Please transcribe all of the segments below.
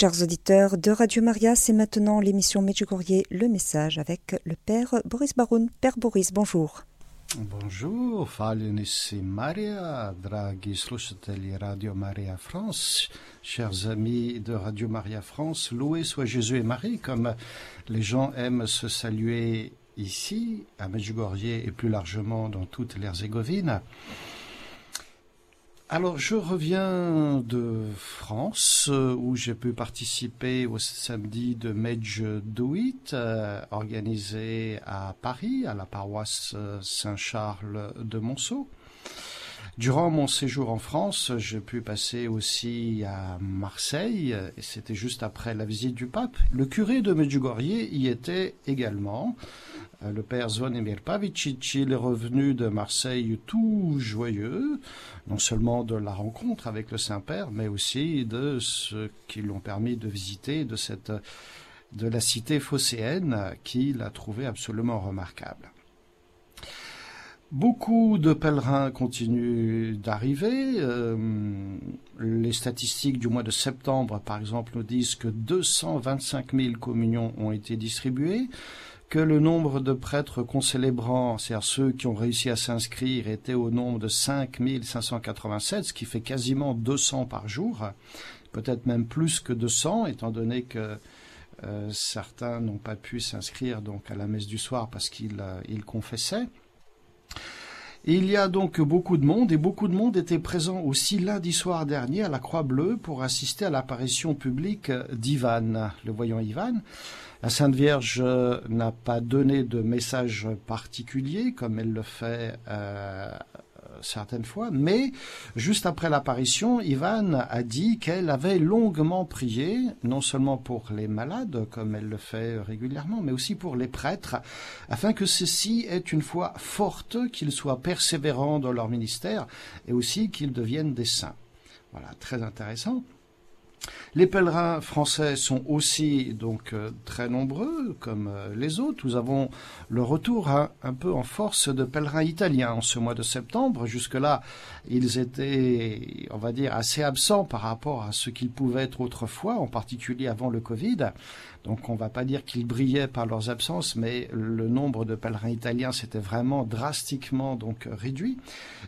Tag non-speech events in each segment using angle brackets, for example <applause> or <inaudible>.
Chers auditeurs de Radio Maria, c'est maintenant l'émission Medjugorje Le Message avec le Père Boris Baroun. Père Boris, bonjour. Bonjour, Falenisi Maria, draghi slušatelji Radio Maria France, chers amis de Radio Maria France, loué soit Jésus et Marie, comme les gens aiment se saluer ici, à Medjugorje et plus largement dans toute l'Herzégovine. Alors, je reviens de France, où j'ai pu participer au samedi de Douit, euh, organisé à Paris, à la paroisse Saint-Charles de Monceau. Durant mon séjour en France, j'ai pu passer aussi à Marseille, et c'était juste après la visite du pape. Le curé de Medjugorje y était également. Euh, le père Zvonimir Pavicic, il est revenu de Marseille tout joyeux, non seulement de la rencontre avec le Saint-Père, mais aussi de ce qui l'ont permis de visiter de cette de la cité phocéenne qu'il a trouvé absolument remarquable. Beaucoup de pèlerins continuent d'arriver. Euh, les statistiques du mois de septembre, par exemple, nous disent que 225 000 communions ont été distribuées que le nombre de prêtres concélébrants, c'est-à-dire ceux qui ont réussi à s'inscrire, était au nombre de 5587, ce qui fait quasiment 200 par jour, peut-être même plus que 200, étant donné que euh, certains n'ont pas pu s'inscrire donc à la messe du soir parce qu'ils euh, confessaient. Il y a donc beaucoup de monde et beaucoup de monde était présent aussi lundi soir dernier à la Croix Bleue pour assister à l'apparition publique d'Ivan, le voyant Ivan. La Sainte Vierge n'a pas donné de message particulier comme elle le fait euh, certaines fois, mais juste après l'apparition, Ivan a dit qu'elle avait longuement prié, non seulement pour les malades, comme elle le fait régulièrement, mais aussi pour les prêtres, afin que ceux-ci une foi forte, qu'ils soient persévérants dans leur ministère, et aussi qu'ils deviennent des saints. Voilà, très intéressant. Les pèlerins français sont aussi donc euh, très nombreux, comme euh, les autres. Nous avons le retour un, peu en force de pèlerins italiens en ce mois de septembre. Jusque-là, ils étaient, on va dire, assez absents par rapport à ce qu'ils pouvaient être autrefois, en particulier avant le Covid. Donc on ne va pas dire qu'ils brillaient par leurs absences, mais le nombre de pèlerins italiens s'était vraiment drastiquement donc réduit.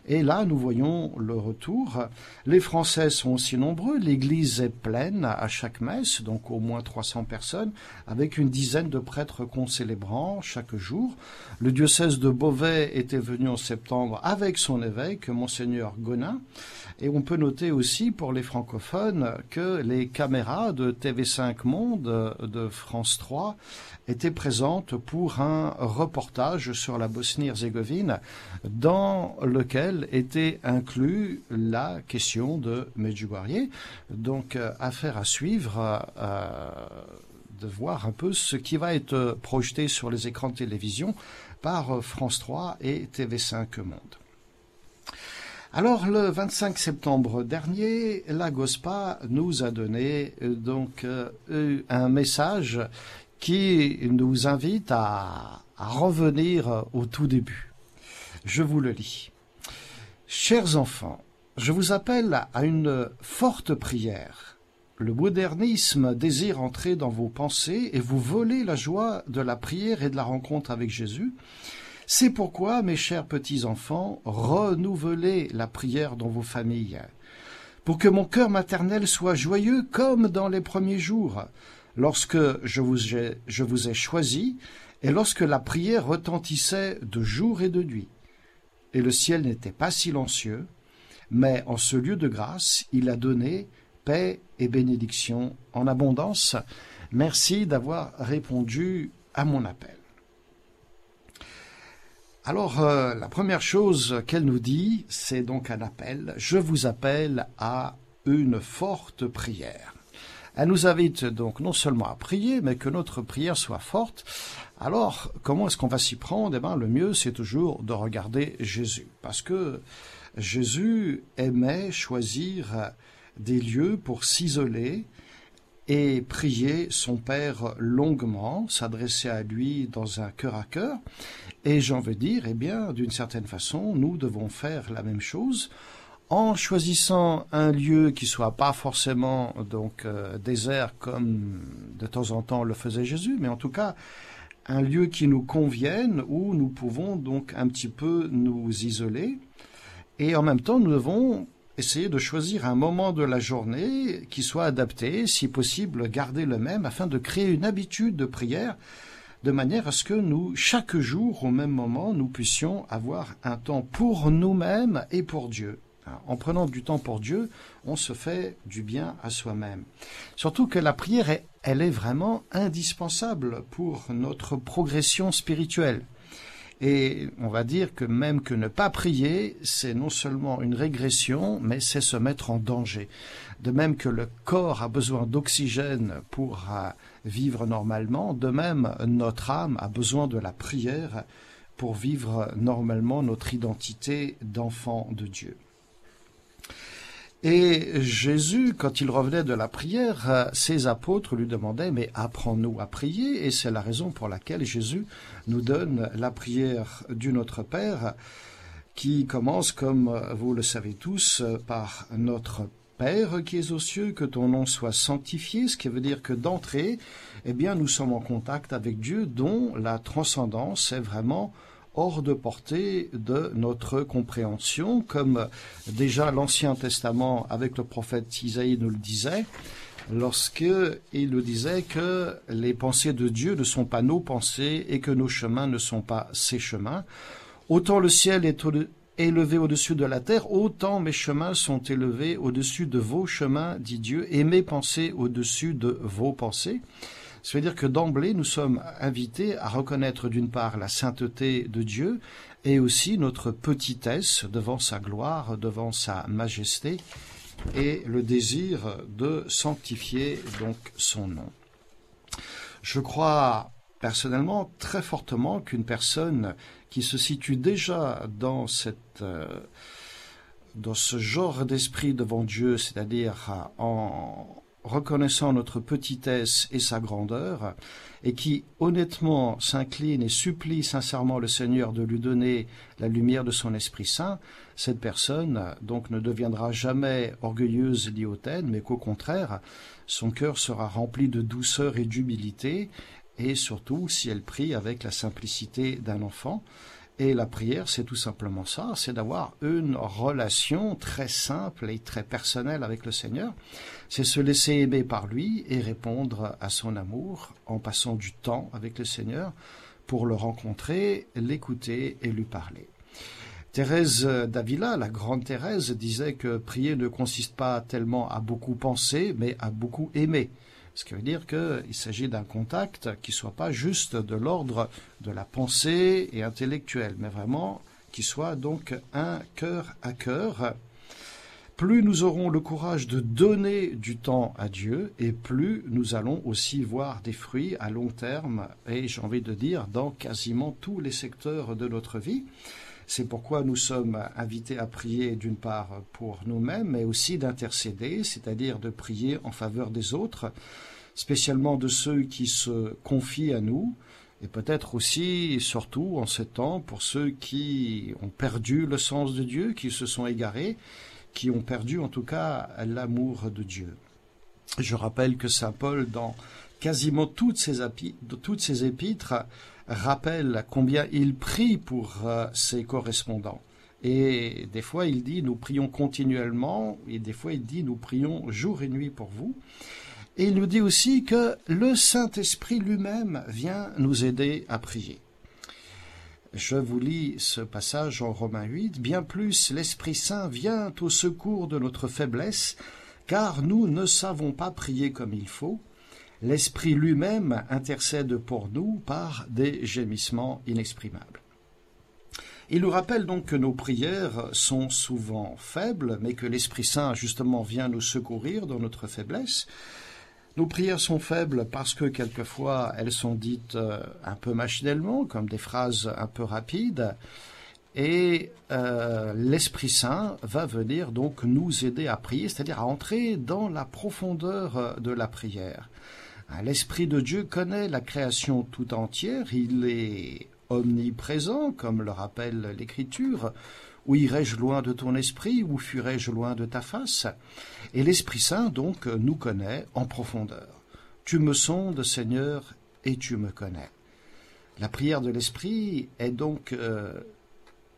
Et là, nous voyons le retour. Les Français sont aussi nombreux. L'église est pleine à chaque messe, donc au moins 300 personnes, avec une dizaine de prêtres concélébrants chaque jour. Le diocèse de Beauvais était venu en septembre avec son évêque, monseigneur Gonin. Et on peut noter aussi pour les francophones que les caméras de TV5 Monde de France 3 étaient présentes pour un reportage sur la Bosnie-Herzégovine dans lequel était inclus la question de Medjugorje. Donc euh, affaire à suivre. Euh, de voir un peu ce qui va être projeté sur les écrans de télévision par France 3 et TV5 Monde. Alors le 25 septembre dernier, la GOSPA nous a donné euh, donc euh, un message qui nous invite à, à revenir au tout début. Je vous le lis. Chers enfants, je vous appelle à une forte prière. Le modernisme désire entrer dans vos pensées et vous voler la joie de la prière et de la rencontre avec Jésus. C'est pourquoi, mes chers petits-enfants, renouvelez la prière dans vos familles, pour que mon cœur maternel soit joyeux comme dans les premiers jours, lorsque je vous ai, je vous ai choisi, et lorsque la prière retentissait de jour et de nuit. Et le ciel n'était pas silencieux, mais en ce lieu de grâce, il a donné paix et bénédiction en abondance. Merci d'avoir répondu à mon appel. Alors, euh, la première chose qu'elle nous dit, c'est donc un appel. Je vous appelle à une forte prière. Elle nous invite donc non seulement à prier, mais que notre prière soit forte. Alors, comment est-ce qu'on va s'y prendre? Eh bien, le mieux, c'est toujours de regarder Jésus. Parce que Jésus aimait choisir des lieux pour s'isoler et prier son Père longuement, s'adresser à lui dans un cœur à cœur. Et j'en veux dire, eh bien, d'une certaine façon, nous devons faire la même chose en choisissant un lieu qui soit pas forcément donc euh, désert comme de temps en temps le faisait Jésus, mais en tout cas un lieu qui nous convienne où nous pouvons donc un petit peu nous isoler et en même temps nous devons essayer de choisir un moment de la journée qui soit adapté, si possible garder le même afin de créer une habitude de prière de manière à ce que nous, chaque jour, au même moment, nous puissions avoir un temps pour nous-mêmes et pour Dieu. En prenant du temps pour Dieu, on se fait du bien à soi-même. Surtout que la prière, elle est vraiment indispensable pour notre progression spirituelle. Et on va dire que même que ne pas prier, c'est non seulement une régression, mais c'est se mettre en danger. De même que le corps a besoin d'oxygène pour euh, vivre normalement, de même notre âme a besoin de la prière pour vivre normalement notre identité d'enfant de Dieu. Et Jésus, quand il revenait de la prière, ses apôtres lui demandaient, mais apprends-nous à prier, et c'est la raison pour laquelle Jésus nous donne la prière du Notre Père, qui commence, comme vous le savez tous, par notre Père qui es aux cieux, que ton nom soit sanctifié, ce qui veut dire que d'entrée, eh bien, nous sommes en contact avec Dieu dont la transcendance est vraiment hors de portée de notre compréhension, comme déjà l'Ancien Testament avec le prophète Isaïe nous le disait, lorsque il nous disait que les pensées de Dieu ne sont pas nos pensées et que nos chemins ne sont pas ses chemins. Autant le ciel est élevé au-dessus de la terre, autant mes chemins sont élevés au-dessus de vos chemins, dit Dieu, et mes pensées au-dessus de vos pensées. Ça veut dire que d'emblée, nous sommes invités à reconnaître d'une part la sainteté de Dieu et aussi notre petitesse devant sa gloire, devant sa majesté et le désir de sanctifier donc son nom. Je crois personnellement très fortement qu'une personne qui se situe déjà dans euh, dans ce genre d'esprit devant Dieu, c'est-à-dire en, reconnaissant notre petitesse et sa grandeur, et qui honnêtement s'incline et supplie sincèrement le Seigneur de lui donner la lumière de son Esprit Saint, cette personne donc ne deviendra jamais orgueilleuse ni hautaine, mais qu'au contraire, son cœur sera rempli de douceur et d'humilité, et surtout si elle prie avec la simplicité d'un enfant, et la prière, c'est tout simplement ça, c'est d'avoir une relation très simple et très personnelle avec le Seigneur. C'est se laisser aimer par lui et répondre à son amour en passant du temps avec le Seigneur pour le rencontrer, l'écouter et lui parler. Thérèse d'Avila, la grande Thérèse, disait que prier ne consiste pas tellement à beaucoup penser, mais à beaucoup aimer. Ce qui veut dire qu'il s'agit d'un contact qui ne soit pas juste de l'ordre de la pensée et intellectuelle, mais vraiment qui soit donc un cœur à cœur. Plus nous aurons le courage de donner du temps à Dieu, et plus nous allons aussi voir des fruits à long terme, et j'ai envie de dire dans quasiment tous les secteurs de notre vie. C'est pourquoi nous sommes invités à prier d'une part pour nous-mêmes, mais aussi d'intercéder, c'est-à-dire de prier en faveur des autres, spécialement de ceux qui se confient à nous, et peut-être aussi, surtout en ces temps, pour ceux qui ont perdu le sens de Dieu, qui se sont égarés, qui ont perdu en tout cas l'amour de Dieu. Je rappelle que Saint Paul, dans quasiment toutes ses, toutes ses épîtres, rappelle combien il prie pour euh, ses correspondants. Et des fois, il dit, nous prions continuellement, et des fois, il dit, nous prions jour et nuit pour vous. Et il nous dit aussi que le Saint-Esprit lui-même vient nous aider à prier. Je vous lis ce passage en Romains 8. Bien plus, l'Esprit Saint vient au secours de notre faiblesse, car nous ne savons pas prier comme il faut, l'Esprit lui-même intercède pour nous par des gémissements inexprimables. Il nous rappelle donc que nos prières sont souvent faibles, mais que l'Esprit Saint justement vient nous secourir dans notre faiblesse. Nos prières sont faibles parce que quelquefois elles sont dites euh, un peu machinalement, comme des phrases un peu rapides, et euh, l'Esprit Saint va venir donc nous aider à prier, c'est-à-dire à entrer dans la profondeur de la prière. L'Esprit de Dieu connaît la création tout entière, il est omniprésent, comme le rappelle l'Écriture, Ou irai-je loin de ton esprit? Ou fuirai-je loin de ta face? Et l'Esprit Saint, donc, nous connaît en profondeur. Tu me sondes, Seigneur, et tu me connais. La prière de l'Esprit est donc euh,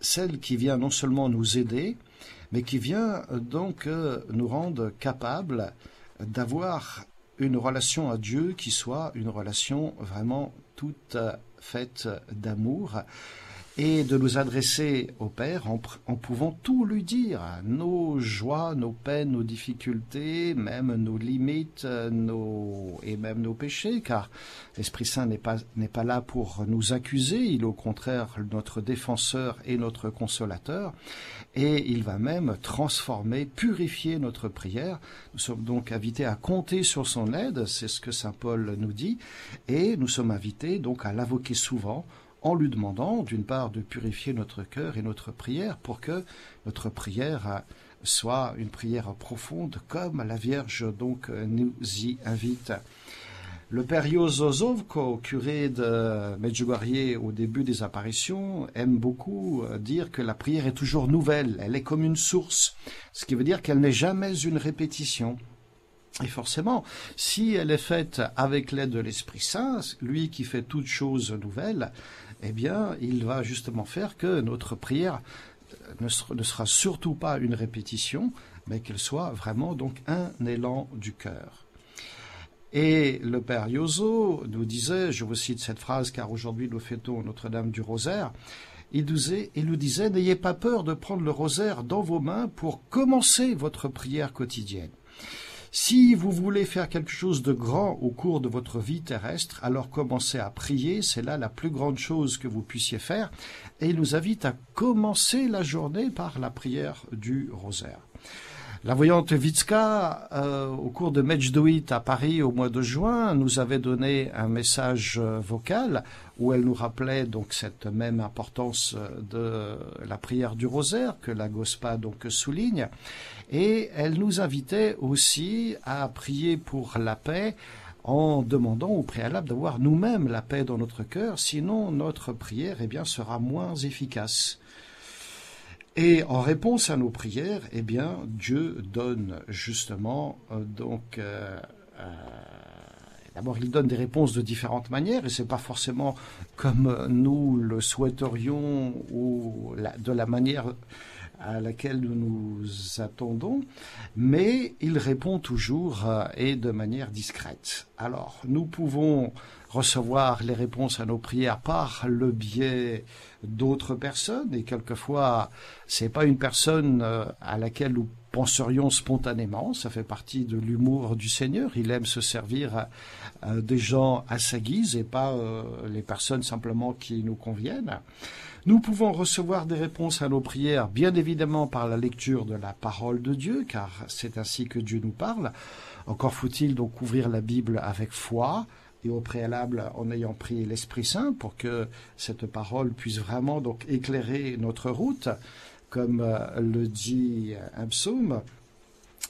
celle qui vient non seulement nous aider, mais qui vient euh, donc euh, nous rendre capables d'avoir une relation à Dieu qui soit une relation vraiment toute faite d'amour et de nous adresser au Père en, pouvant tout lui dire, nos joies, nos peines, nos difficultés, même nos limites, nos et même nos péchés, car l'Esprit Saint n'est pas n'est pas là pour nous accuser, il est au contraire notre défenseur et notre consolateur, et il va même transformer, purifier notre prière. Nous sommes donc invités à compter sur son aide, c'est ce que saint Paul nous dit, et nous sommes invités donc à l'invoquer souvent en lui demandant d'une part de purifier notre cœur et notre prière pour que notre prière soit une prière profonde comme la Vierge donc nous y invite. Le père Jozovko, curé de Medjugorje au début des apparitions, aime beaucoup dire que la prière est toujours nouvelle, elle est comme une source, ce qui veut dire qu'elle n'est jamais une répétition. Et forcément, si elle est faite avec l'aide de l'Esprit Saint, lui qui fait toutes choses nouvelles, eh bien, il va justement faire que notre prière ne sera surtout pas une répétition, mais qu'elle soit vraiment donc un élan du cœur. Et le père Yoso nous disait, je vous cite cette phrase car aujourd'hui nous fêtons Notre-Dame du Rosaire, il nous disait, n'ayez pas peur de prendre le rosaire dans vos mains pour commencer votre prière quotidienne. Si vous voulez faire quelque chose de grand au cours de votre vie terrestre, alors commencez à prier, c'est là la plus grande chose que vous puissiez faire, et il nous invite à commencer la journée par la prière du rosaire. La voyante Vitska, euh, au cours de Mejdouit à Paris au mois de juin, nous avait donné un message euh, vocal où elle nous rappelait donc cette même importance euh, de la prière du rosaire que la Gospa donc souligne, et elle nous invitait aussi à prier pour la paix en demandant au préalable d'avoir nous-mêmes la paix dans notre cœur, sinon notre prière eh bien sera moins efficace. Et en réponse à nos prières, eh bien, Dieu donne justement euh, donc euh, euh, D'abord, il donne des réponses de différentes manières, et c'est pas forcément comme nous le souhaiterions ou de la manière à laquelle nous nous attendons, mais il répond toujours et de manière discrète. Alors, nous pouvons recevoir les réponses à nos prières par le biais d'autres personnes et quelquefois c'est pas une personne euh, à laquelle nous penserions spontanément, ça fait partie de l'humour du Seigneur, il aime se servir à, des gens à sa guise et pas euh, les personnes simplement qui nous conviennent. Nous pouvons recevoir des réponses à nos prières, bien évidemment par la lecture de la parole de Dieu, car c'est ainsi que Dieu nous parle. Encore faut-il donc ouvrir la Bible avec foi, et au préalable en ayant pris l'Esprit Saint pour que cette parole puisse vraiment donc éclairer notre route, comme euh, le dit un psaume.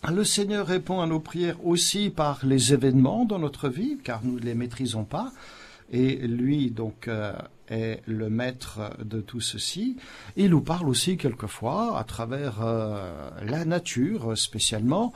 Le Seigneur répond à nos prières aussi par les événements dans notre vie, car nous ne les maîtrisons pas, et lui donc euh, est le maître de tout ceci. Il nous parle aussi quelquefois à travers euh, la nature spécialement,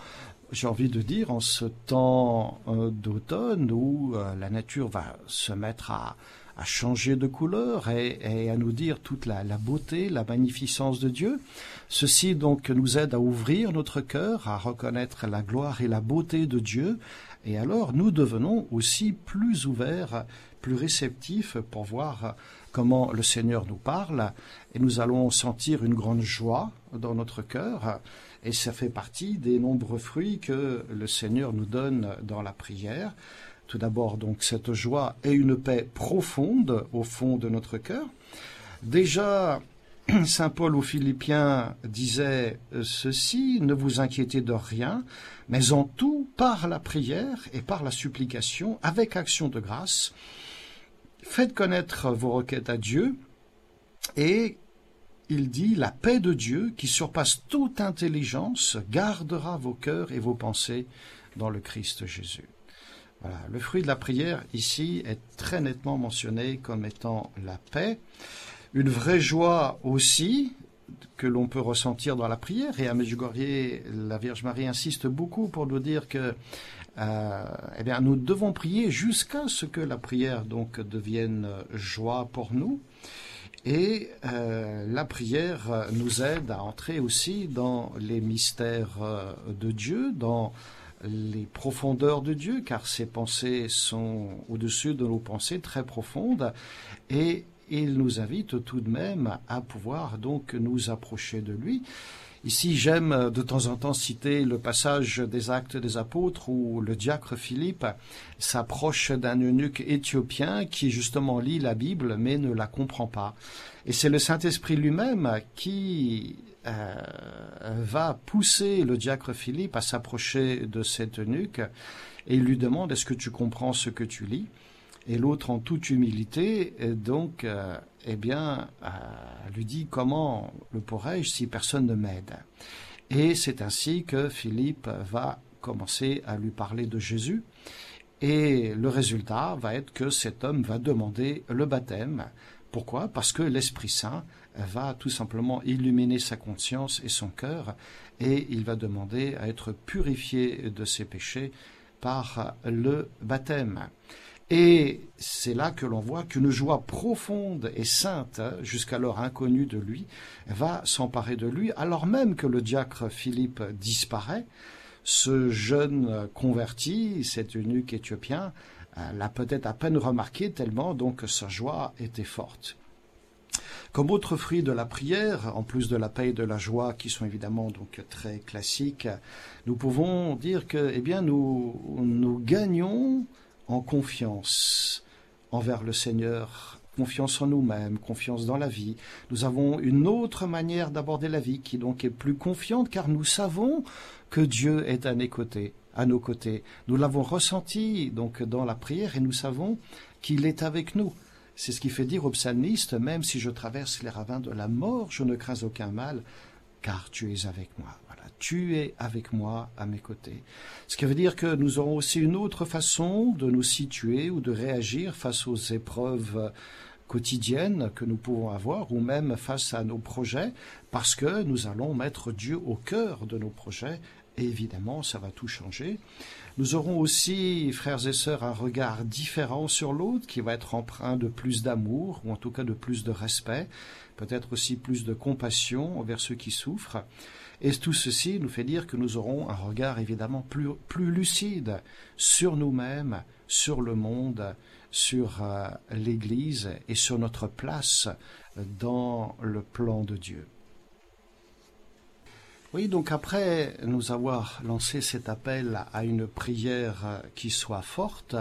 j'ai envie de dire, en ce temps euh, d'automne où euh, la nature va se mettre à, changer de couleur et, à nous dire toute la, beauté, la magnificence de Dieu. Ceci donc nous aide à ouvrir notre cœur, à reconnaître la gloire et la beauté de Dieu, et alors nous devenons aussi plus ouverts, plus réceptifs pour voir comment le Seigneur nous parle, et nous allons sentir une grande joie dans notre cœur et ça fait partie des nombreux fruits que le Seigneur nous donne dans la prière. Tout d'abord, donc, cette joie et une paix profonde au fond de notre cœur. Déjà, <clears throat> Saint Paul aux Philippiens disait ceci, ne vous inquiétez de rien, mais en tout, par la prière et par la supplication, avec action de grâce, faites connaître vos requêtes à Dieu, et il dit La paix de Dieu, qui surpasse toute intelligence, gardera vos cœurs et vos pensées dans le Christ Jésus. Le fruit de la prière ici est très nettement mentionné comme étant la paix. Une vraie joie aussi, que l'on peut ressentir dans la prière. Et à Medjugorje, la Vierge Marie insiste beaucoup pour nous dire que euh, eh bien, nous devons prier jusqu'à ce que la prière donc devienne joie pour nous. Et euh, la prière nous aide à entrer aussi dans les mystères euh, de Dieu, dans les profondeurs de Dieu, car ses pensées sont au-dessus de nos pensées très profondes, et il nous invite tout de même à pouvoir donc nous approcher de lui. Ici, j'aime de temps en temps citer le passage des Actes des Apôtres où le diacre Philippe s'approche d'un eunuque éthiopien qui justement lit la Bible mais ne la comprend pas. Et c'est le Saint-Esprit lui-même qui euh, va pousser le diacre Philippe à s'approcher de cet eunuque et lui demande est-ce que tu comprends ce que tu lis? Et l'autre en toute humilité donc euh, eh bien euh, lui dit comment le pourrais-je si personne ne m'aide? Et c'est ainsi que Philippe va commencer à lui parler de Jésus. Et le résultat va être que cet homme va demander le baptême. Pourquoi? Parce que l'Esprit Saint va tout simplement illuminer sa conscience et son cœur, et il va demander à être purifié de ses péchés par le baptême. Et c'est là que l'on voit qu'une joie profonde et sainte, jusqu'alors inconnue de lui, va s'emparer de lui, alors même que le diacre Philippe disparaît. Ce jeune converti, cet eunuque éthiopien, l'a peut-être à peine remarqué tellement donc sa joie était forte. Comme autre fruit de la prière, en plus de la paix et de la joie qui sont évidemment donc très classiques, nous pouvons dire que eh bien nous nous gagnons en confiance envers le Seigneur, confiance en nous-mêmes, confiance dans la vie. Nous avons une autre manière d'aborder la vie qui donc est plus confiante car nous savons que Dieu est à nos côtés à nos côtés. Nous l'avons ressenti donc dans la prière et nous savons qu'il est avec nous. C'est ce qui fait dire au psalmiste, même si je traverse les ravins de la mort, je ne crains aucun mal, car tu es avec moi. Tu es avec moi à mes côtés. Ce qui veut dire que nous aurons aussi une autre façon de nous situer ou de réagir face aux épreuves quotidiennes que nous pouvons avoir ou même face à nos projets parce que nous allons mettre Dieu au cœur de nos projets évidemment, ça va tout changer. Nous aurons aussi, frères et sœurs, un regard différent sur l'autre qui va être empreint de plus d'amour, ou en tout cas de plus de respect, peut-être aussi plus de compassion envers ceux qui souffrent. Et tout ceci nous fait dire que nous aurons un regard évidemment plus, plus lucide sur nous-mêmes, sur le monde, sur euh, l'Église et sur notre place dans le plan de Dieu. Oui, donc après nous avoir lancé cet appel à une prière qui soit forte,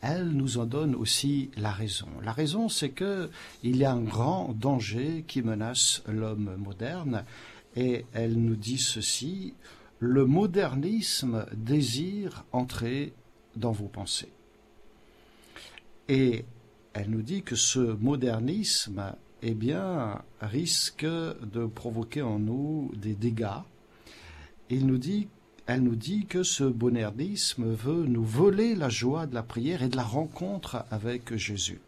elle nous en donne aussi la raison. La raison, c'est que il y a un grand danger qui menace l'homme moderne, et elle nous dit ceci le modernisme désire entrer dans vos pensées. Et elle nous dit que ce modernisme eh bien, risque de provoquer en nous des dégâts. Elle nous dit que ce bonherdisme veut nous voler la joie de la prière et de la rencontre avec Jésus.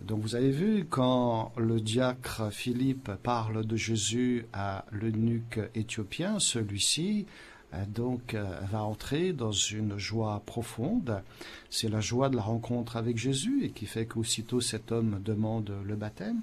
Donc vous avez vu, quand le diacre Philippe parle de Jésus à l'eunuque éthiopien, celui-ci euh, donc euh, va entrer dans une joie profonde. C'est la joie de la rencontre avec Jésus et qui fait qu'aussitôt cet homme demande le baptême.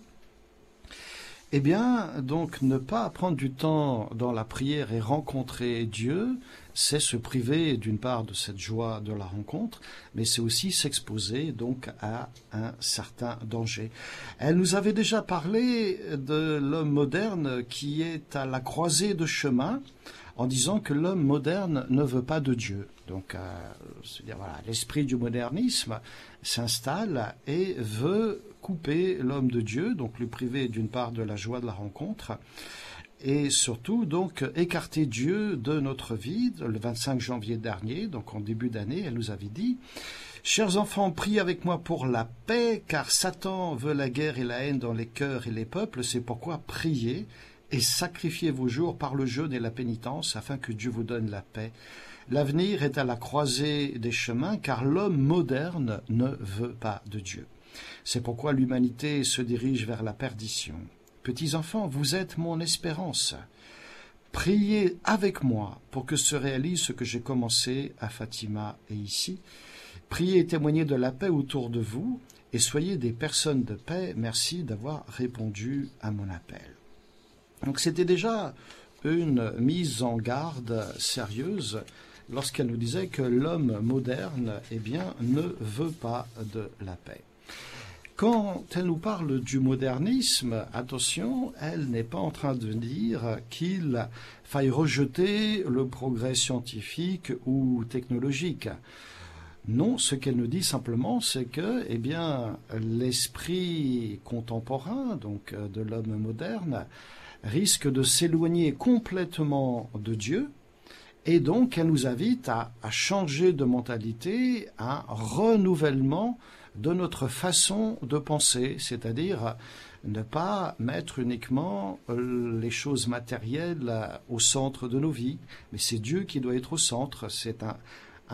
Eh bien, donc, ne pas prendre du temps dans la prière et rencontrer Dieu, c'est se priver d'une part de cette joie de la rencontre, mais c'est aussi s'exposer donc à un certain danger. Elle nous avait déjà parlé de l'homme moderne qui est à la croisée de chemin en disant que l'homme moderne ne veut pas de Dieu. Donc, euh, voilà, l'esprit du modernisme s'installe et veut couper l'homme de Dieu, donc le priver d'une part de la joie de la rencontre, et surtout donc écarter Dieu de notre vie. Le 25 janvier dernier, donc en début d'année, elle nous avait dit Chers enfants, priez avec moi pour la paix, car Satan veut la guerre et la haine dans les cœurs et les peuples. C'est pourquoi priez et sacrifiez vos jours par le jeûne et la pénitence afin que Dieu vous donne la paix. L'avenir est à la croisée des chemins car l'homme moderne ne veut pas de Dieu. C'est pourquoi l'humanité se dirige vers la perdition. Petits enfants, vous êtes mon espérance. Priez avec moi pour que se réalise ce que j'ai commencé à Fatima et ici. Priez et témoignez de la paix autour de vous et soyez des personnes de paix. Merci d'avoir répondu à mon appel. Donc c'était déjà une mise en garde sérieuse lorsqu'elle nous disait que l'homme moderne eh bien, ne veut pas de la paix. Quand elle nous parle du modernisme, attention, elle n'est pas en train de dire qu'il faille rejeter le progrès scientifique ou technologique. Non, ce qu'elle nous dit simplement, c'est que, eh bien, l'esprit contemporain, donc euh, de l'homme moderne, risque de s'éloigner complètement de Dieu, et donc elle nous invite à, changer de mentalité, à un renouvellement de notre façon de penser, c'est-à-dire ne pas mettre uniquement euh, les choses matérielles euh, au centre de nos vies, mais c'est Dieu qui doit être au centre, c'est un,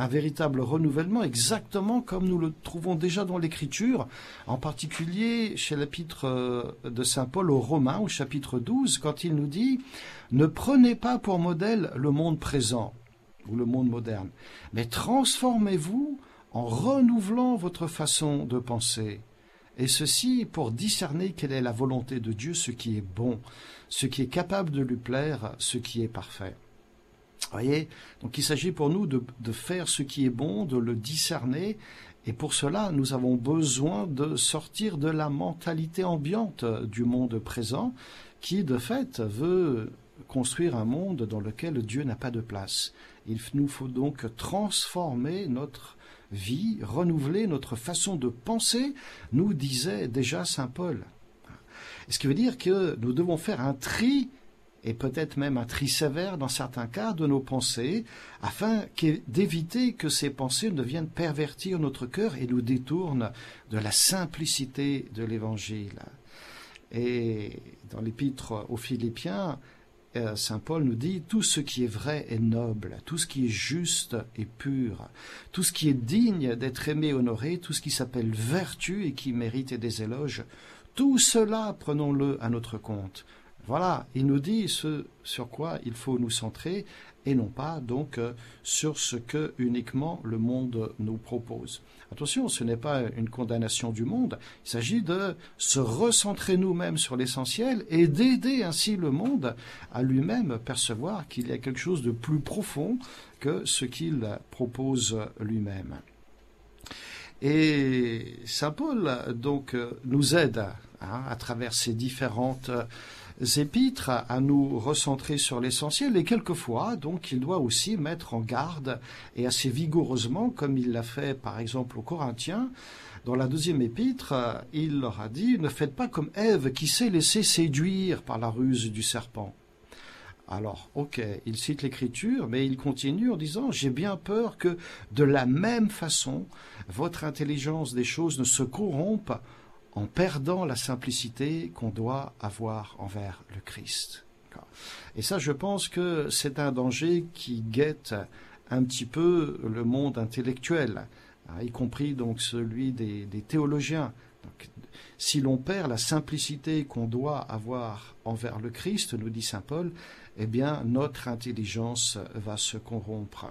véritable renouvellement, exactement comme nous le trouvons déjà dans l'Écriture, en particulier chez l'épître euh, de Saint Paul aux Romains, au chapitre 12, quand il nous dit Ne prenez pas pour modèle le monde présent ou le monde moderne, mais transformez-vous en renouvelant votre façon de penser. Et ceci pour discerner quelle est la volonté de Dieu, ce qui est bon, ce qui est capable de lui plaire, ce qui est parfait. Voyez Donc il s'agit pour nous de, de, faire ce qui est bon, de le discerner, et pour cela nous avons besoin de sortir de la mentalité ambiante du monde présent, qui de fait veut construire un monde dans lequel Dieu n'a pas de place. Il nous faut donc transformer notre vie, renouveler notre façon de penser, nous disait déjà Saint Paul. Ce qui veut dire que nous devons faire un tri, et peut-être même un tri sévère dans certains cas, de nos pensées, afin d'éviter que ces pensées ne viennent pervertir notre cœur et nous détournent de la simplicité de l'Évangile. Et dans l'épître aux Philippiens, Saint Paul nous dit tout ce qui est vrai est noble, tout ce qui est juste et pur, tout ce qui est digne d'être aimé, honoré, tout ce qui s'appelle vertu et qui mérite des éloges, tout cela prenons-le à notre compte. Voilà, il nous dit ce sur quoi il faut nous centrer et non pas donc euh, sur ce que uniquement le monde nous propose. Attention, ce n'est pas une condamnation du monde, il s'agit de se recentrer nous-mêmes sur l'essentiel et d'aider ainsi le monde à lui-même percevoir qu'il y a quelque chose de plus profond que ce qu'il propose lui-même. Et Saint Paul donc nous aide hein, à travers ces différentes épîtres à nous recentrer sur l'essentiel et quelquefois, donc, il doit aussi mettre en garde et assez vigoureusement, comme il l'a fait par exemple aux Corinthiens, dans la deuxième épître, il leur a dit Ne faites pas comme Ève qui s'est laissée séduire par la ruse du serpent. Alors, ok, il cite l'écriture, mais il continue en disant J'ai bien peur que, de la même façon, votre intelligence des choses ne se corrompe en perdant la simplicité qu'on doit avoir envers le Christ. Et ça, je pense que c'est un danger qui guette un petit peu le monde intellectuel, hein, y compris donc celui des, théologiens. Si l'on perd la simplicité qu'on doit avoir envers le Christ, nous dit saint Paul, eh bien notre intelligence va se corrompre.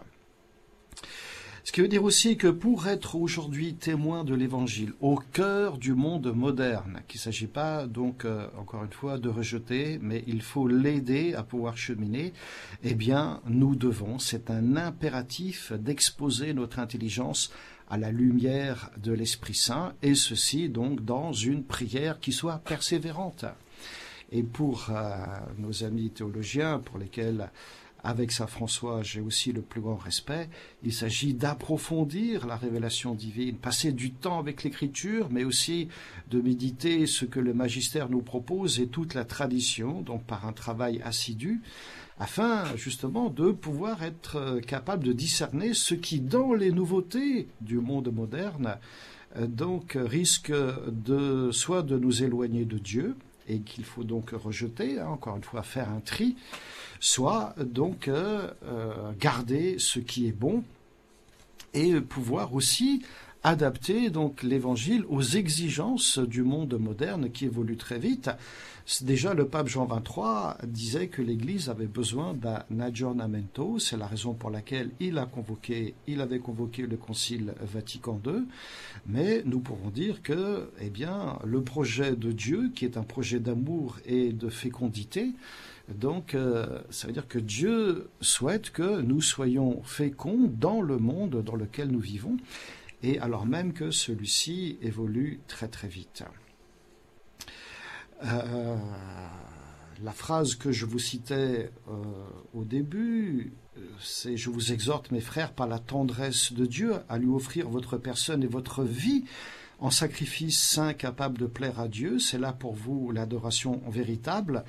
Ce qui veut dire aussi que pour être aujourd'hui témoin de l'Évangile au cœur du monde moderne, qu'il ne s'agit pas donc euh, encore une fois de rejeter, mais il faut l'aider à pouvoir cheminer, eh bien nous devons, c'est un impératif d'exposer notre intelligence à la lumière de l'Esprit Saint, et ceci donc dans une prière qui soit persévérante. Et pour euh, nos amis théologiens, pour lesquels avec Saint François, j'ai aussi le plus grand respect. Il s'agit d'approfondir la révélation divine, passer du temps avec l'écriture, mais aussi de méditer ce que le magistère nous propose et toute la tradition, donc par un travail assidu, afin justement de pouvoir être euh, capable de discerner ce qui, dans les nouveautés du monde moderne, euh, donc risque de soit de nous éloigner de Dieu, et qu'il faut donc rejeter, hein, encore une fois faire un tri, soit donc euh, euh, garder ce qui est bon et pouvoir aussi adapter donc l'évangile aux exigences du monde moderne qui évolue très vite. Déjà, le pape Jean XXIII disait que l'Église avait besoin d'un aggiornamento. C'est la raison pour laquelle il il avait convoqué le Concile Vatican II. Mais nous pourrons dire que, eh bien, le projet de Dieu, qui est un projet d'amour et de fécondité, donc, euh, ça veut dire que Dieu souhaite que nous soyons féconds dans le monde dans lequel nous vivons, et alors même que celui-ci évolue très très vite. Euh, la phrase que je vous citais euh, au début, c'est Je vous exhorte, mes frères, par la tendresse de Dieu, à lui offrir votre personne et votre vie en sacrifice saint capable de plaire à Dieu. C'est là pour vous l'adoration véritable.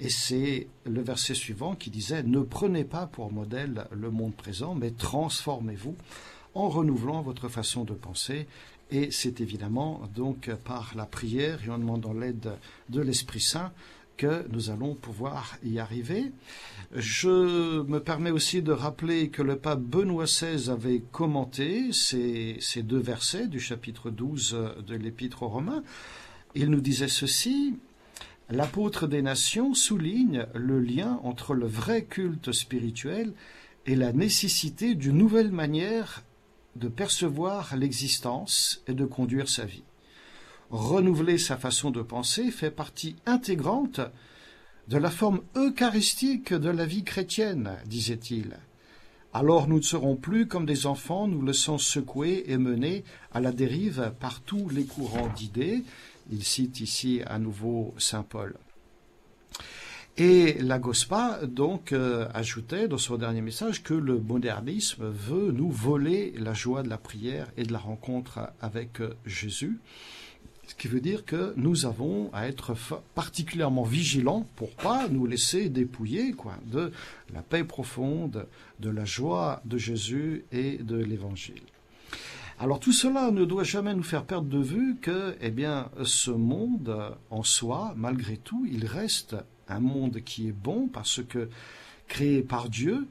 Et c'est le verset suivant qui disait Ne prenez pas pour modèle le monde présent, mais transformez-vous en renouvelant votre façon de penser. Et c'est évidemment donc par la prière et en demandant l'aide de l'Esprit Saint que nous allons pouvoir y arriver. Je me permets aussi de rappeler que le pape Benoît XVI avait commenté ces, deux versets du chapitre 12 de l'Épître aux Romains. Il nous disait ceci L'apôtre des nations souligne le lien entre le vrai culte spirituel et la nécessité d'une nouvelle manière de percevoir l'existence et de conduire sa vie. Renouveler sa façon de penser fait partie intégrante de la forme eucharistique de la vie chrétienne, disait-il. Alors nous ne serons plus comme des enfants nous laissant secouer et mener à la dérive par tous les courants d'idées. Il cite ici à nouveau Saint Paul. Et la Gospa, donc, euh, ajoutait dans son dernier message que le modernisme veut nous voler la joie de la prière et de la rencontre avec euh, Jésus. Ce qui veut dire que nous avons à être particulièrement vigilants pour pas nous laisser dépouiller de la paix profonde, de la joie de Jésus et de l'Évangile. Alors tout cela ne doit jamais nous faire perdre de vue que, eh bien, ce monde en soi, malgré tout, il reste un monde qui est bon parce que créé par Dieu,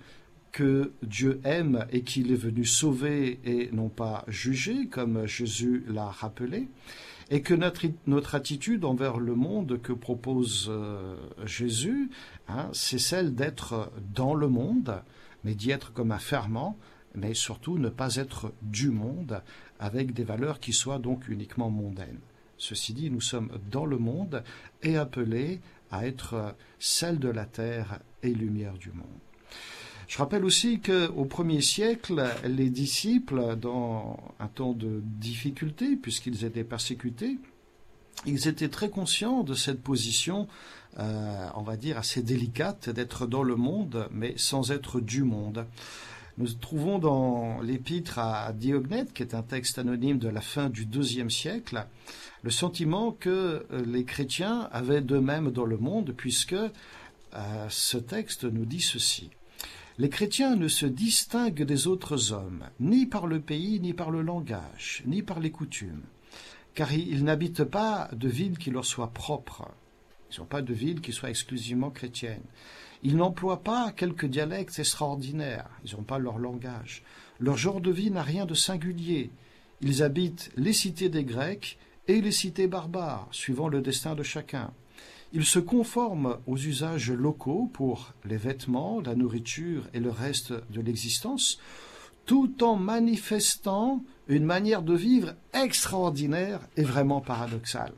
que Dieu aime et qu'il est venu sauver et non pas juger, comme Jésus l'a rappelé, et que notre, attitude envers le monde que propose euh, Jésus, hein, c'est celle d'être dans le monde, mais d'y être comme un ferment, mais surtout ne pas être du monde, avec des valeurs qui soient donc uniquement mondaines. Ceci dit, nous sommes dans le monde et appelés à être celle de la terre et lumière du monde. Je rappelle aussi qu'au premier siècle, les disciples, dans un temps de difficulté, puisqu'ils étaient persécutés, ils étaient très conscients de cette position, euh, on va dire, assez délicate d'être dans le monde, mais sans être du monde. Nous trouvons dans l'épître à Diognète, qui est un texte anonyme de la fin du deuxième siècle, le sentiment que euh, les chrétiens avaient d'eux-mêmes dans le monde, puisque euh, ce texte nous dit ceci. Les chrétiens ne se distinguent des autres hommes, ni par le pays, ni par le langage, ni par les coutumes, car ils n'habitent pas de ville qui leur soit propre. Ils n'ont pas de ville qui soit exclusivement chrétienne. Ils n'emploient pas quelques dialectes extraordinaires, ils n'ont pas leur langage. Leur genre de vie n'a rien de singulier. Ils habitent les cités des Grecs et les cités barbares, suivant le destin de chacun. Ils se conforment aux usages locaux pour les vêtements, la nourriture et le reste de l'existence, tout en manifestant une manière de vivre extraordinaire et vraiment paradoxale.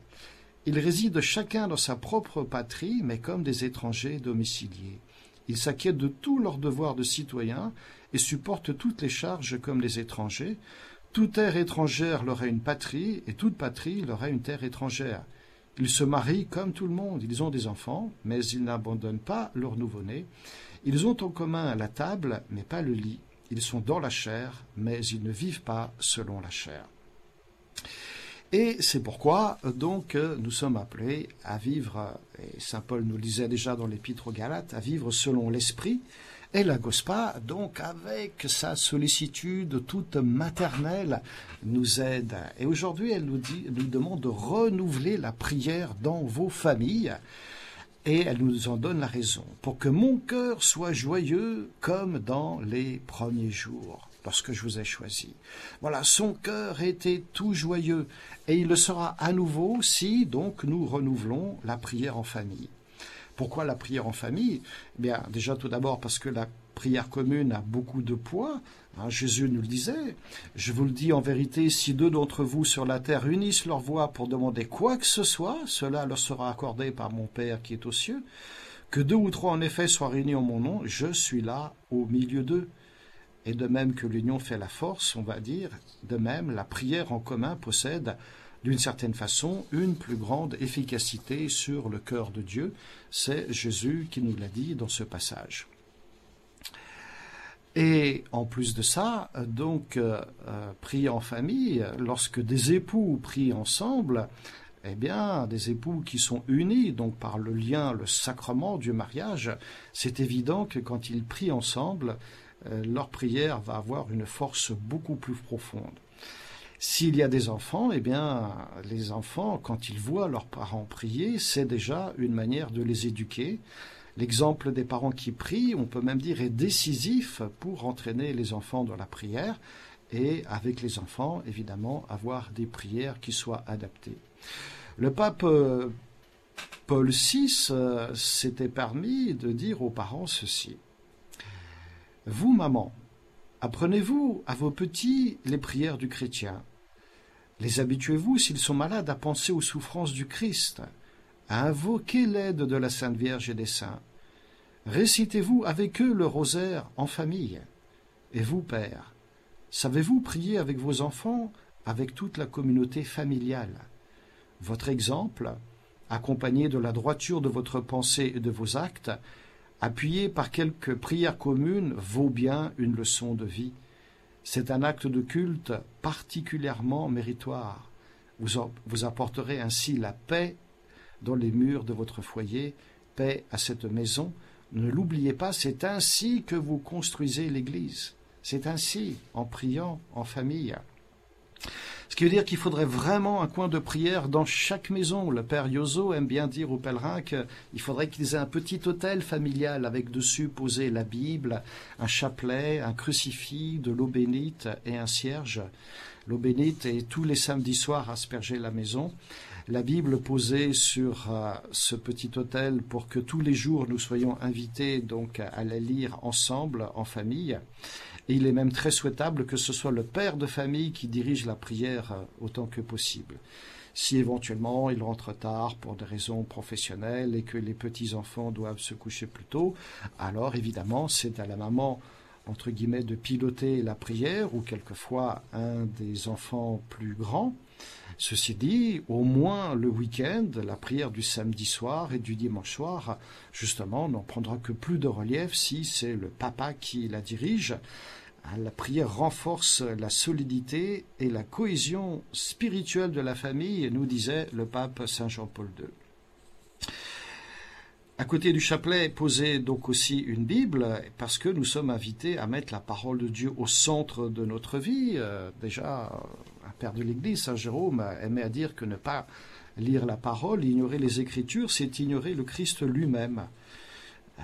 Ils résident chacun dans sa propre patrie, mais comme des étrangers domiciliés. Ils s'inquiètent de tous leurs devoirs de citoyens et supportent toutes les charges comme les étrangers. Toute terre étrangère leur est une patrie, et toute patrie leur est une terre étrangère. Ils se marient comme tout le monde, ils ont des enfants, mais ils n'abandonnent pas leur nouveau-né. Ils ont en commun la table, mais pas le lit. Ils sont dans la chair, mais ils ne vivent pas selon la chair. Et c'est pourquoi, donc, nous sommes appelés à vivre, et saint Paul nous le disait déjà dans l'Épître aux Galates, à vivre selon l'Esprit, et la Gospa, donc, avec sa sollicitude toute maternelle, nous aide. Et aujourd'hui, elle nous, dit, nous demande de renouveler la prière dans vos familles. Et elle nous en donne la raison. Pour que mon cœur soit joyeux comme dans les premiers jours. parce que je vous ai choisi. Voilà, son cœur était tout joyeux, et il le sera à nouveau si donc nous renouvelons la prière en famille. Pourquoi la prière en famille? Eh Bien, déjà tout d'abord parce que la prière commune a beaucoup de poids. Hein, Jésus nous le disait. Je vous le dis en vérité, si deux d'entre vous sur la terre unissent leur voix pour demander quoi que ce soit, cela leur sera accordé par mon Père qui est aux cieux. Que deux ou trois en effet soient réunis en mon nom, je suis là au milieu d'eux. Et de même que l'union fait la force, on va dire, de même la prière en commun possède d'une certaine façon une plus grande efficacité sur le cœur de Dieu. C'est Jésus qui nous l'a dit dans ce passage. Et en plus de ça, donc, euh, euh, prier en famille, lorsque des époux prient ensemble, eh bien, des époux qui sont unis, donc par le lien, le sacrement du mariage, c'est évident que quand ils prient ensemble, euh, leur prière va avoir une force beaucoup plus profonde. S'il y a des enfants, eh bien, les enfants, quand ils voient leurs parents prier, c'est déjà une manière de les éduquer. L'exemple des parents qui prient, on peut même dire, est décisif pour entraîner les enfants dans la prière et avec les enfants, évidemment, avoir des prières qui soient adaptées. Le pape euh, Paul VI euh, s'était permis de dire aux parents ceci. Vous, maman, apprenez-vous à vos petits les prières du chrétien. Les habituez-vous, s'ils sont malades, à penser aux souffrances du Christ, à invoquer l'aide de la Sainte Vierge et des saints. Récitez-vous avec eux le rosaire en famille. Et vous, père, savez-vous prier avec vos enfants, avec toute la communauté familiale? Votre exemple, accompagné de la droiture de votre pensée et de vos actes, appuyé par quelques prières communes, vaut bien une leçon de vie. C'est un acte de culte particulièrement méritoire. Vous, apporterez ainsi la paix dans les murs de votre foyer, paix à cette maison. Ne l'oubliez pas, c'est ainsi que vous construisez l'Église. C'est ainsi, en priant en famille. Ce qui veut dire qu'il faudrait vraiment un coin de prière dans chaque maison. Le père Yozo aime bien dire aux pèlerins qu'il faudrait qu'ils aient un petit hôtel familial avec dessus posé la Bible, un chapelet, un crucifix, de l'eau bénite et un cierge. L'eau bénite et tous les samedis soirs asperger la maison. La Bible posée sur euh, ce petit hôtel pour que tous les jours nous soyons invités donc à la lire ensemble en famille il est même très souhaitable que ce soit le père de famille qui dirige la prière euh, autant que possible. Si éventuellement il rentre tard pour des raisons professionnelles et que les petits-enfants doivent se coucher plus tôt, alors évidemment c'est à la maman entre guillemets de piloter la prière ou quelquefois un des enfants plus grands. Ceci dit, au moins le week-end, la prière du samedi soir et du dimanche soir, justement, n'en prendra que plus de relief si c'est le papa qui la dirige. La prière renforce la solidité et la cohésion spirituelle de la famille, nous disait le pape Saint Jean-Paul II. À côté du chapelet, posez donc aussi une Bible, parce que nous sommes invités à mettre la parole de Dieu au centre de notre vie. Euh, déjà, père de l'Église, Saint Jérôme, aimait à dire que ne pas lire la parole, ignorer les Écritures, c'est ignorer le Christ lui-même. Euh,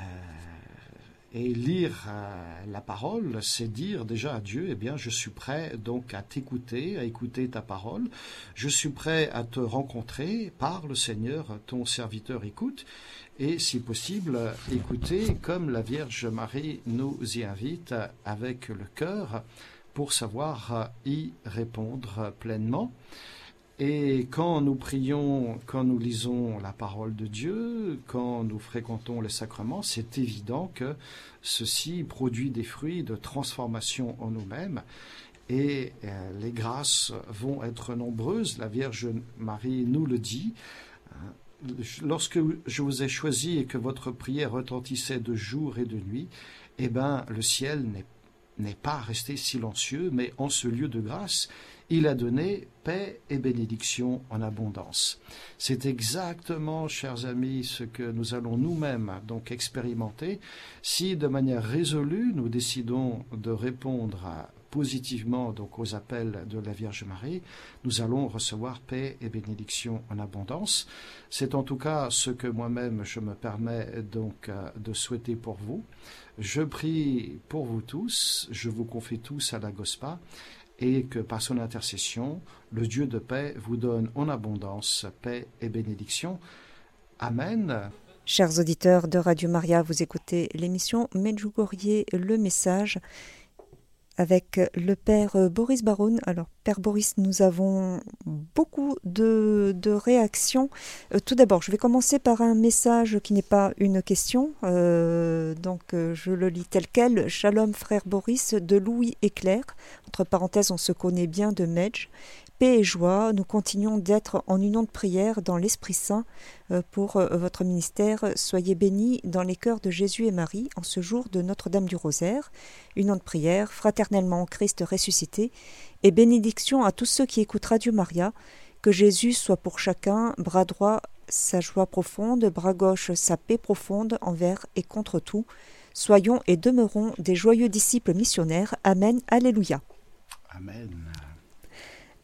et lire euh, la parole, c'est dire déjà à Dieu, eh bien, je suis prêt donc à t'écouter, à écouter ta parole. Je suis prêt à te rencontrer par le Seigneur, ton serviteur écoute. Et si possible, écouter comme la Vierge Marie nous y invite avec le cœur pour savoir y répondre pleinement. Et quand nous prions, quand nous lisons la parole de Dieu, quand nous fréquentons les sacrements, c'est évident que ceci produit des fruits de transformation en nous-mêmes et euh, les grâces vont être nombreuses. La Vierge Marie nous le dit. Hein. Lorsque je vous ai choisi et que votre prière retentissait de jour et de nuit, eh ben, le ciel n'est pas resté silencieux, mais en ce lieu de grâce, il a donné paix et bénédiction en abondance. C'est exactement, chers amis, ce que nous allons nous-mêmes donc expérimenter si de manière résolue nous décidons de répondre positivement donc aux appels de la Vierge Marie, nous allons recevoir paix et bénédiction en abondance. C'est en tout cas ce que moi-même je me permets donc euh, de souhaiter pour vous. Je prie pour vous tous, je vous confie tous à la Gospa et que par son intercession, le Dieu de paix vous donne en abondance paix et bénédiction. Amen. Chers auditeurs de Radio Maria, vous écoutez l'émission Medjugorje, le message avec le père Boris Baroun. Alors, père Boris, nous avons beaucoup de, réactions. Euh, tout d'abord, je vais commencer par un message qui n'est pas une question. Euh, donc, euh, je le lis tel quel. Shalom, frère Boris, de Louis et Claire. Entre parenthèses, on se connaît bien de Medj paix et joie, nous continuons d'être en union de prière dans l'Esprit Saint euh, pour euh, votre ministère. Soyez bénis dans les cœurs de Jésus et Marie en ce jour de Notre-Dame du Rosaire. Union de prière, fraternellement en Christ ressuscité, et bénédiction à tous ceux qui écoutent Radio Maria. Que Jésus soit pour chacun bras droit sa joie profonde, bras gauche sa paix profonde envers et contre tout. Soyons et demeurons des joyeux disciples missionnaires. Amen. Alléluia. Amen.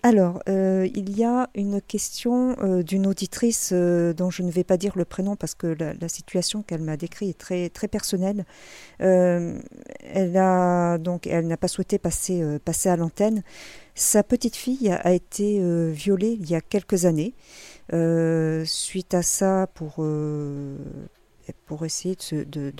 Alors, euh, il y a une question euh, d'une auditrice euh, dont je ne vais pas dire le prénom parce que la, situation qu'elle m'a décrite est très très personnelle. elle a donc, elle n'a pas souhaité passer passer à l'antenne. Sa petite fille a été violée il y a quelques années. suite à ça, pour pour essayer de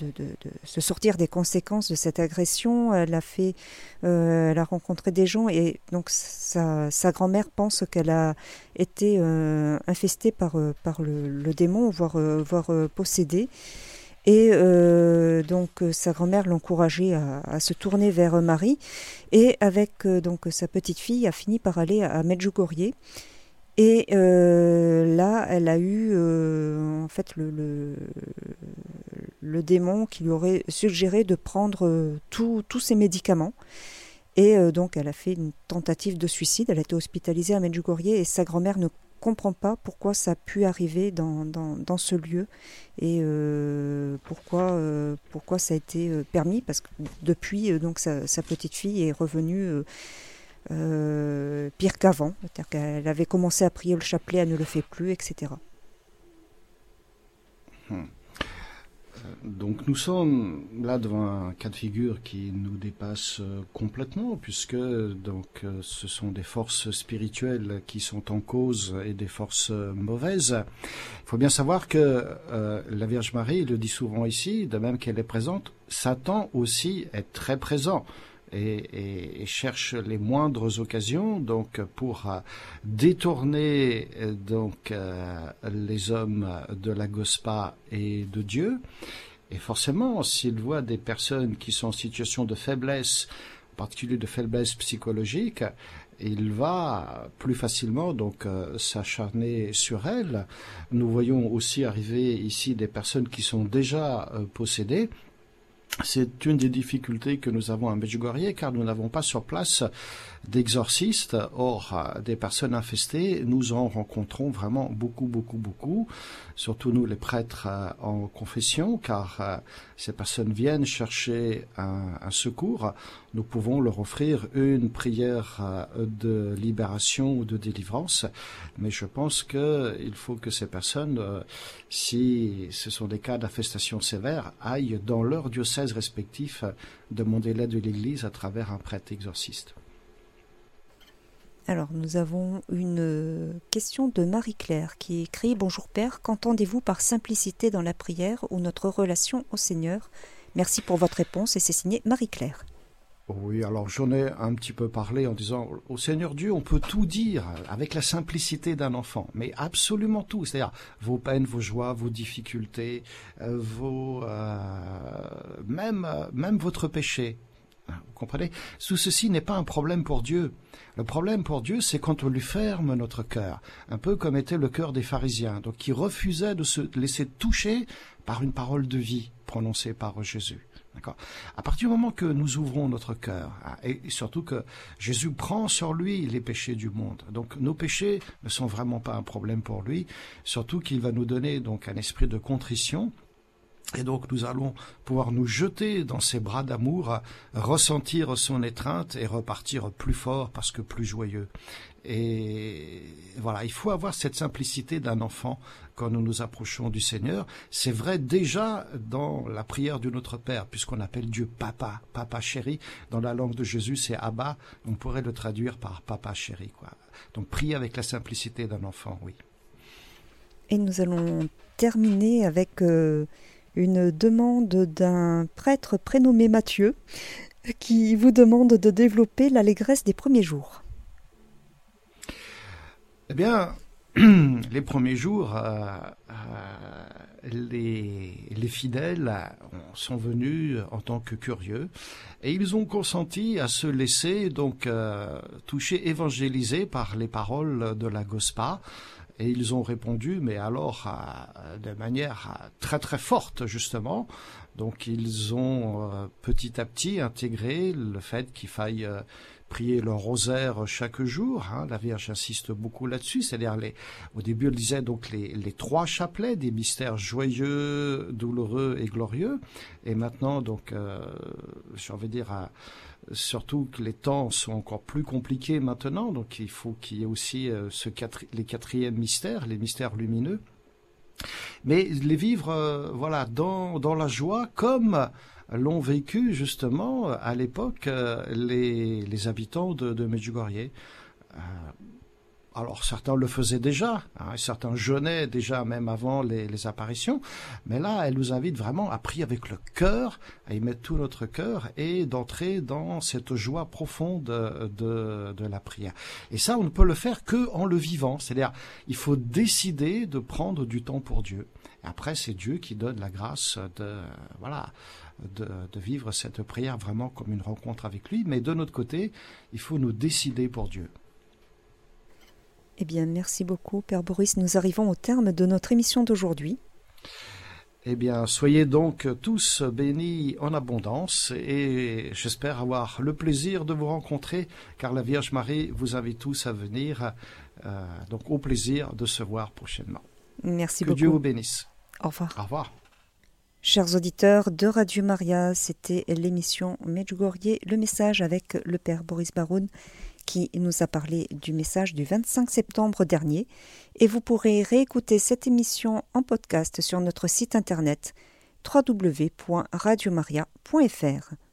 se, sortir des conséquences de cette agression. Elle a fait, euh, elle a rencontré des gens et donc sa, grand-mère pense qu'elle a été euh, infestée par, euh, le, démon, voire, voire possédée. Et donc sa grand-mère l'encourageait à, à, se tourner vers Marie et avec donc sa petite fille a fini par aller à Medjugorje et euh, là, elle a eu euh, en fait le, le, démon qui lui aurait suggéré de prendre euh, tous ses médicaments. Et donc, elle a fait une tentative de suicide. Elle a été hospitalisée à Medjugorje et sa grand-mère ne comprend pas pourquoi ça a pu arriver dans, dans, ce lieu et pourquoi, pourquoi ça a été permis. Parce que depuis, donc, sa, sa petite fille est revenue euh, pire qu'avant. C'est-à-dire qu'elle avait commencé à prier le chapelet, elle ne le fait plus, etc. Hmm. Euh, donc nous sommes là devant un cas de figure qui nous dépasse euh, complètement puisque donc ce sont des forces spirituelles qui sont en cause et des forces mauvaises. Il faut bien savoir que la Vierge Marie le dit souvent ici, de même qu'elle est présente, Satan aussi est très présent et, cherche les moindres occasions donc pour euh, détourner euh, donc euh, les hommes de la Gospa et de Dieu. Et forcément, s'il voit des personnes qui sont en situation de faiblesse, en particulier de faiblesse psychologique, il va plus facilement donc s'acharner sur elles. Nous voyons aussi arriver ici des personnes qui sont déjà possédées c'est une des difficultés que nous avons à Medjugorje car nous n'avons pas sur place d'exorcistes. Or, euh, des personnes infestées, nous en rencontrons vraiment beaucoup, beaucoup, beaucoup. Surtout nous, les prêtres euh, en confession, car euh, ces personnes viennent chercher un, un secours. Nous pouvons leur offrir une prière de libération ou de délivrance. Mais je pense qu'il faut que ces personnes, si ce sont des cas d'infestation sévère, aillent dans leur diocèse respectif demander l'aide de l'Église à travers un prêtre exorciste. Alors, nous avons une question de Marie-Claire qui écrit Bonjour Père, qu'entendez-vous par simplicité dans la prière ou notre relation au Seigneur? Merci pour votre réponse et c'est signé Marie-Claire. Oui, alors j'en ai un petit peu parlé en disant au Seigneur Dieu, on peut tout dire avec la simplicité d'un enfant, mais absolument tout, c'est-à-dire vos peines, vos joies, vos difficultés, euh, vos euh, même votre péché. Vous comprenez? Tout ceci n'est pas un problème pour Dieu. Le problème pour Dieu, c'est quand on lui ferme notre cœur, un peu comme était le cœur des pharisiens, donc qui refusaient de se laisser toucher par une parole de vie prononcée par Jésus. D'accord? À partir du moment que nous ouvrons notre cœur, hein, et surtout que Jésus prend sur lui les péchés du monde, donc nos péchés ne sont vraiment pas un problème pour lui, surtout qu'il va nous donner donc un esprit de contrition Et donc nous allons pouvoir nous jeter dans ses bras d'amour, ressentir son étreinte et repartir plus fort parce que plus joyeux. Et voilà, il faut avoir cette simplicité d'un enfant quand nous nous approchons du Seigneur. C'est vrai déjà dans la prière du Notre Père, puisqu'on appelle Dieu Papa, Papa chéri. Dans la langue de Jésus, c'est Abba. On pourrait le traduire par Papa chéri, quoi. Donc prier avec la simplicité d'un enfant, oui. Et nous allons terminer avec euh, une demande d'un prêtre prénommé Mathieu qui vous demande de développer l'allégresse des premiers jours. Eh bien, <clears throat> les premiers jours, euh, euh, les, fidèles sont venus en tant que curieux et ils ont consenti à se laisser donc euh, toucher, évangéliser par les paroles de la Gospa. Et ils ont répondu, mais alors de manière très très forte justement. Donc ils ont petit à petit intégré le fait qu'il faille prier le rosaire chaque jour. Hein. La Vierge insiste beaucoup là-dessus. C'est-à-dire, au début, elle disait donc les, trois chapelets des mystères joyeux, douloureux et glorieux. Et maintenant, donc, euh, j'ai envie de dire, euh, surtout que les temps sont encore plus compliqués maintenant. Donc, il faut qu'il y ait aussi euh, les quatrièmes mystères, les mystères lumineux. Mais les vivre, voilà, dans, la joie, comme l'ont vécu justement à l'époque euh, les, habitants de, Medjugorje. Euh, alors certains le faisaient déjà, hein, certains jeûnaient déjà même avant les, apparitions, mais là elle nous invite vraiment à prier avec le cœur, à y mettre tout notre cœur et d'entrer dans cette joie profonde de, de, la prière. Et ça on ne peut le faire que en le vivant, c'est-à-dire il faut décider de prendre du temps pour Dieu. Après c'est Dieu qui donne la grâce de voilà de, vivre cette prière vraiment comme une rencontre avec lui. Mais de notre côté, il faut nous décider pour Dieu. Eh bien, merci beaucoup, Père Boris. Nous arrivons au terme de notre émission d'aujourd'hui. Eh bien, soyez donc tous bénis en abondance et j'espère avoir le plaisir de vous rencontrer car la Vierge Marie vous invite tous à venir. Euh, donc, au plaisir de se voir prochainement. Merci beaucoup. Que Dieu vous bénisse. Au revoir. Au revoir. Chers auditeurs de Radio Maria, c'était l'émission Medjugorje, le message avec le Père Boris Baroun qui nous a parlé du message du 25 septembre dernier. Et vous pourrez réécouter cette émission en podcast sur notre site internet www.radiomaria.fr.